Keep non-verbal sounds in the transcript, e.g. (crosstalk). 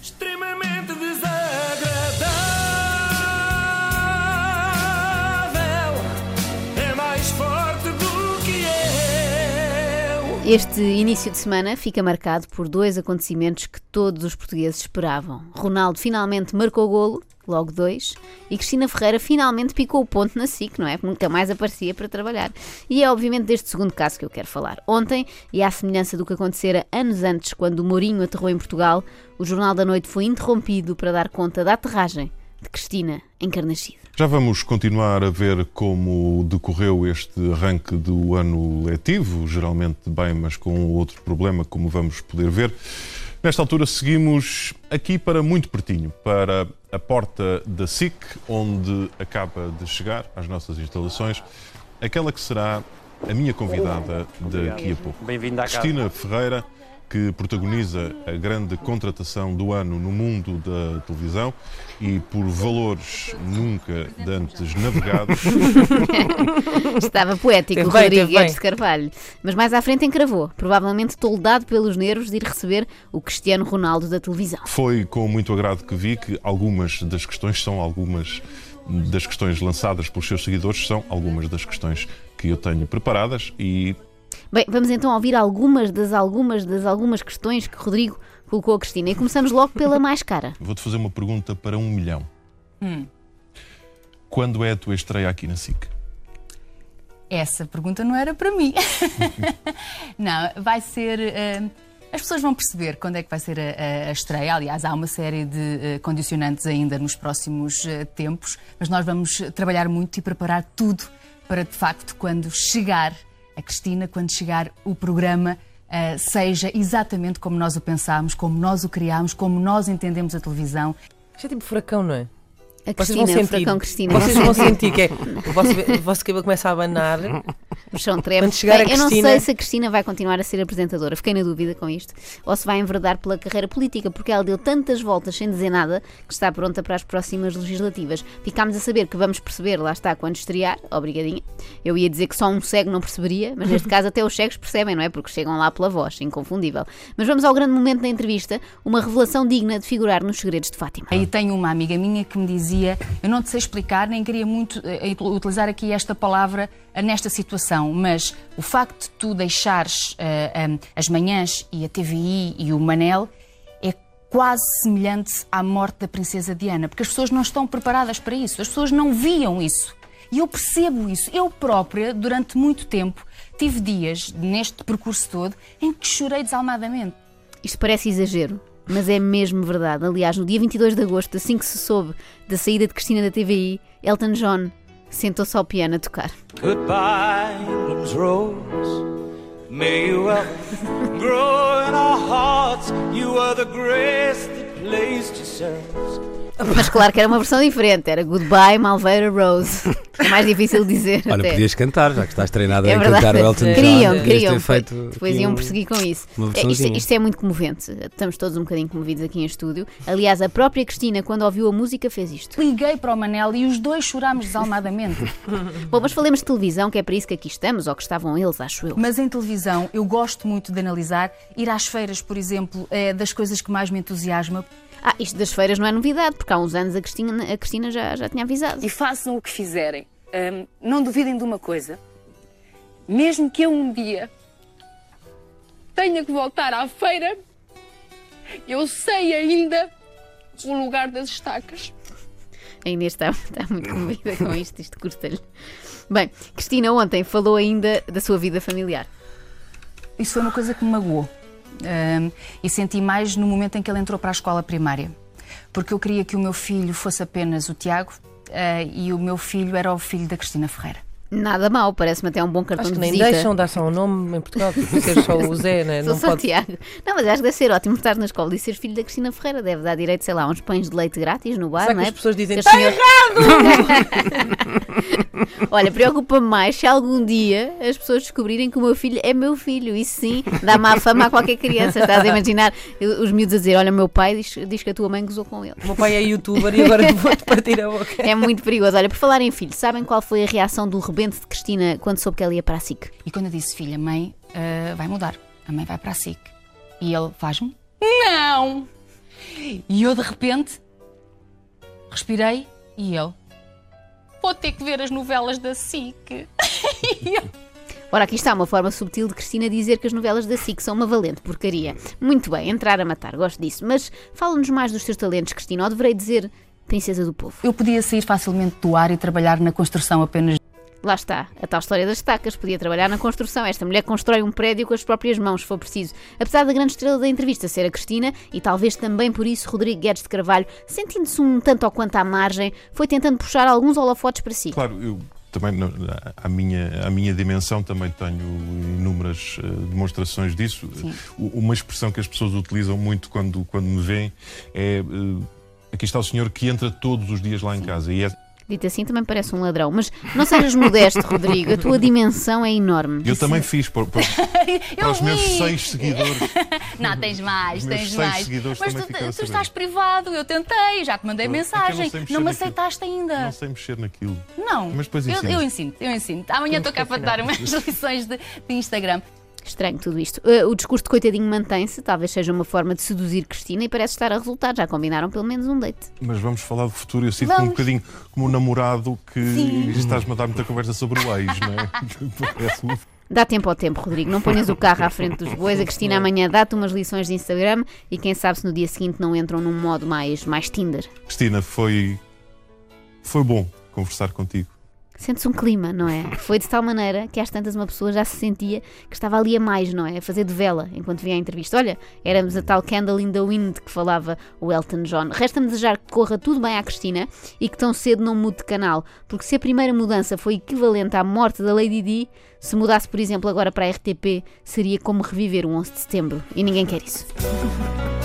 extremamente Este início de semana fica marcado por dois acontecimentos que todos os portugueses esperavam. Ronaldo finalmente marcou golo, logo dois, e Cristina Ferreira finalmente picou o ponto na SIC, não é? Nunca mais aparecia para trabalhar. E é obviamente deste segundo caso que eu quero falar. Ontem, e à semelhança do que acontecera anos antes, quando o Mourinho aterrou em Portugal, o Jornal da Noite foi interrompido para dar conta da aterragem de Cristina encarnascida. Já vamos continuar a ver como decorreu este arranque do ano letivo, geralmente bem, mas com outro problema, como vamos poder ver. Nesta altura seguimos aqui para muito pertinho, para a porta da SIC, onde acaba de chegar às nossas instalações, aquela que será a minha convidada daqui a pouco. Bem-vinda à casa. Cristina Ferreira, que protagoniza a grande contratação do ano no mundo da televisão e por valores nunca dantes navegados. (laughs) Estava poético Teve o Rodrigo. Guedes de Carvalho. Mas mais à frente encravou, provavelmente toldado pelos nervos de ir receber o Cristiano Ronaldo da televisão. Foi com muito agrado que vi que algumas das questões são algumas das questões lançadas pelos seus seguidores, são algumas das questões que eu tenho preparadas e Bem, vamos então ouvir algumas das algumas das algumas questões que Rodrigo colocou a Cristina. E começamos logo pela mais cara. vou-te fazer uma pergunta para um milhão. Quando é a tua estreia aqui na SIC? Essa pergunta não era para mim. (laughs) não, vai ser. eh, as pessoas vão perceber quando é que vai ser a, a- a estreia. Aliás, há uma série de eh, condicionantes ainda nos próximos eh, tempos, mas nós vamos trabalhar muito e preparar tudo para, de facto, quando chegar a Cristina, quando chegar o programa, eh, seja exatamente como nós o pensámos, como nós o criámos, como nós entendemos a televisão. Isto é tipo furacão, não é? A Vocês Cristina, vão o sentir. furacão Cristina. Vocês vão (laughs) sentir que é. O vosso, o vosso cabelo começa a abanar. O chão treme. Quando chegar a Bem, eu não Cristina- sei se a Cristina vai continuar a ser apresentadora, fiquei na dúvida com isto, ou se vai enverdar pela carreira política, porque ela deu tantas voltas sem dizer nada que está pronta para as próximas legislativas. Ficámos a saber que vamos perceber, lá está, quando estrear, obrigadinha. Eu ia dizer que só um cego não perceberia, mas neste (laughs) caso até os cegos percebem, não é? Porque chegam lá pela voz, inconfundível. Mas vamos ao grande momento da entrevista, uma revelação digna de figurar nos segredos de Fátima. Aí tenho uma amiga minha que me dizia: Eu não te sei explicar, nem queria muito eh, utilizar aqui esta palavra eh, nesta situação, mas o facto de tu deixares eh, eh, as manhãs e a TVI e o Manel é quase semelhante à morte da Princesa Diana, porque as pessoas não estão preparadas para isso, as pessoas não viam isso. E eu percebo isso. Eu própria, durante muito tempo, tive dias neste percurso todo em que chorei desalmadamente. Isto parece exagero, mas é mesmo verdade. Aliás, no dia 22 de agosto, assim que se soube da saída de Cristina da TVI, Elton John sentou-se ao piano a tocar. Goodbye, England's rose. May you ever (laughs) grow in our hearts. You are the grace that placed yourselves. Mas claro que era uma versão diferente, era Goodbye Malveira Rose. É mais difícil de dizer. Olha, até. podias cantar, já que estás treinado É a verdade. cantar o Elton John. Queriam, queriam. Depois iam um- prosseguir com isso. É, isto, versãozinha. isto é muito comovente. Estamos todos um bocadinho comovidos aqui em estúdio. Aliás, a própria Cristina, quando ouviu a música, fez isto. Liguei para o Manel e os dois chorámos desalmadamente. (laughs) Bom, mas falemos de televisão, que é para isso que aqui estamos, ou que estavam eles, acho eu. Mas em televisão eu gosto muito de analisar, ir às feiras, por exemplo, é das coisas que mais me entusiasma. Ah, isto das feiras não é novidade, porque há uns anos a Cristina, a Cristina já, já tinha avisado. e façam o que fizerem. Hum, não duvidem de uma coisa. Mesmo que eu um dia tenha que voltar à feira, eu sei ainda o lugar das estacas. A Inês está, está muito comovida com isto, isto custa-lhe. Bem, Cristina ontem falou ainda da sua vida familiar. Isso foi uma coisa que me magoou. Hum, e senti mais no momento em que ele entrou para a escola primária. Porque eu queria que o meu filho fosse apenas o Tiago eh, e o meu filho era o filho da Cristina Ferreira. Nada mal, parece-me até um bom cartão Acho que de nem visita. deixam dar só um nome em Portugal, porque ser só o Zé, né? (laughs) Sou não só pode. Tiago. Não, mas acho que deve ser ótimo estar na escola e ser filho da Cristina Ferreira. Deve dar direito, sei lá, uns pães de leite grátis no bar, Será não que é? as pessoas dizem, "Está senhor- (laughs) Olha, preocupa-me mais se algum dia as pessoas descobrirem que o meu filho é meu filho. Isso sim, dá má fama a qualquer criança. Estás a imaginar os miúdos a dizer: Olha, meu pai diz, diz que a tua mãe gozou com ele. O meu pai é youtuber e agora vou-te partir a boca. (laughs) É muito perigoso. Olha, por falar em filho, sabem qual foi a reação do rebento de Cristina quando soube que ela ia para a SIC? E quando eu disse, filha, mãe ah, vai mudar, a mãe vai para a SIC. E ele faz-me, não! E eu de repente respirei e ele. Vou ter que ver as novelas da SIC. (laughs) E eu, Ora, aqui está uma forma subtil de Cristina dizer que as novelas da SIC são uma valente porcaria. Muito bem, entrar a matar, gosto disso. Mas fala-nos mais dos teus talentos, Cristina, ou deverei dizer princesa do povo. eu podia sair facilmente do ar e trabalhar na construção apenas Lá está, a tal história das estacas. Podia trabalhar na construção. Esta mulher constrói um prédio com as próprias mãos, se for preciso. Apesar da grande estrela da entrevista ser a Cristina, e talvez também por isso Rodrigo Guedes de Carvalho, sentindo-se um tanto ou quanto à margem, foi tentando puxar alguns holofotes para si. Claro, eu também, à minha, à minha dimensão, também tenho inúmeras eh, demonstrações disso. U- Uma expressão que as pessoas utilizam muito quando, quando me veem é. eh, aqui está o senhor que entra todos os dias lá em casa. E é- Dito assim, também parece um ladrão. Mas não sejas modesto, Rodrigo. A tua dimensão é enorme. eu também fiz para, para- (laughs) para os meus seis seguidores. (laughs) Não, tens mais, tens mais. Mas tu, tu estás privado, eu tentei, já te mandei É eu não mensagem. sei mexer Não me naquilo. aceitaste ainda. Não sei mexer naquilo. Não. Mas depois eu, ensino. eu ensino, eu ensino. Amanhã estou cá para te dar umas lições de, de Instagram. Estranho tudo isto. Uh, o discurso de coitadinho mantém-se, talvez seja uma forma de seduzir Cristina e parece estar a resultar. Já combinaram pelo menos um date. Mas vamos falar do futuro. Eu sinto-me um bocadinho como um namorado que estás-me a dar muita conversa sobre o ex, não é? (laughs) Dá tempo ao tempo, Rodrigo. Não ponhas o carro à frente dos bois. A Cristina amanhã dá-te umas lições de Instagram e quem sabe se no dia seguinte não entram num modo mais, mais Tinder. Cristina, foi. Foi bom conversar contigo. Sente-se um clima, não é? (laughs) Foi de tal maneira que às tantas uma pessoa já se sentia que estava ali a mais, não é? A fazer de vela enquanto via a entrevista. Olha, éramos a tal Candle in the Wind que falava o Elton John. Resta-me desejar que corra tudo bem à Cristina e que tão cedo não mude de canal, porque se a primeira mudança foi equivalente à morte da Lady Di, se mudasse, por exemplo, agora para a RTP, seria como reviver o 11 de setembro. E ninguém quer isso. (laughs)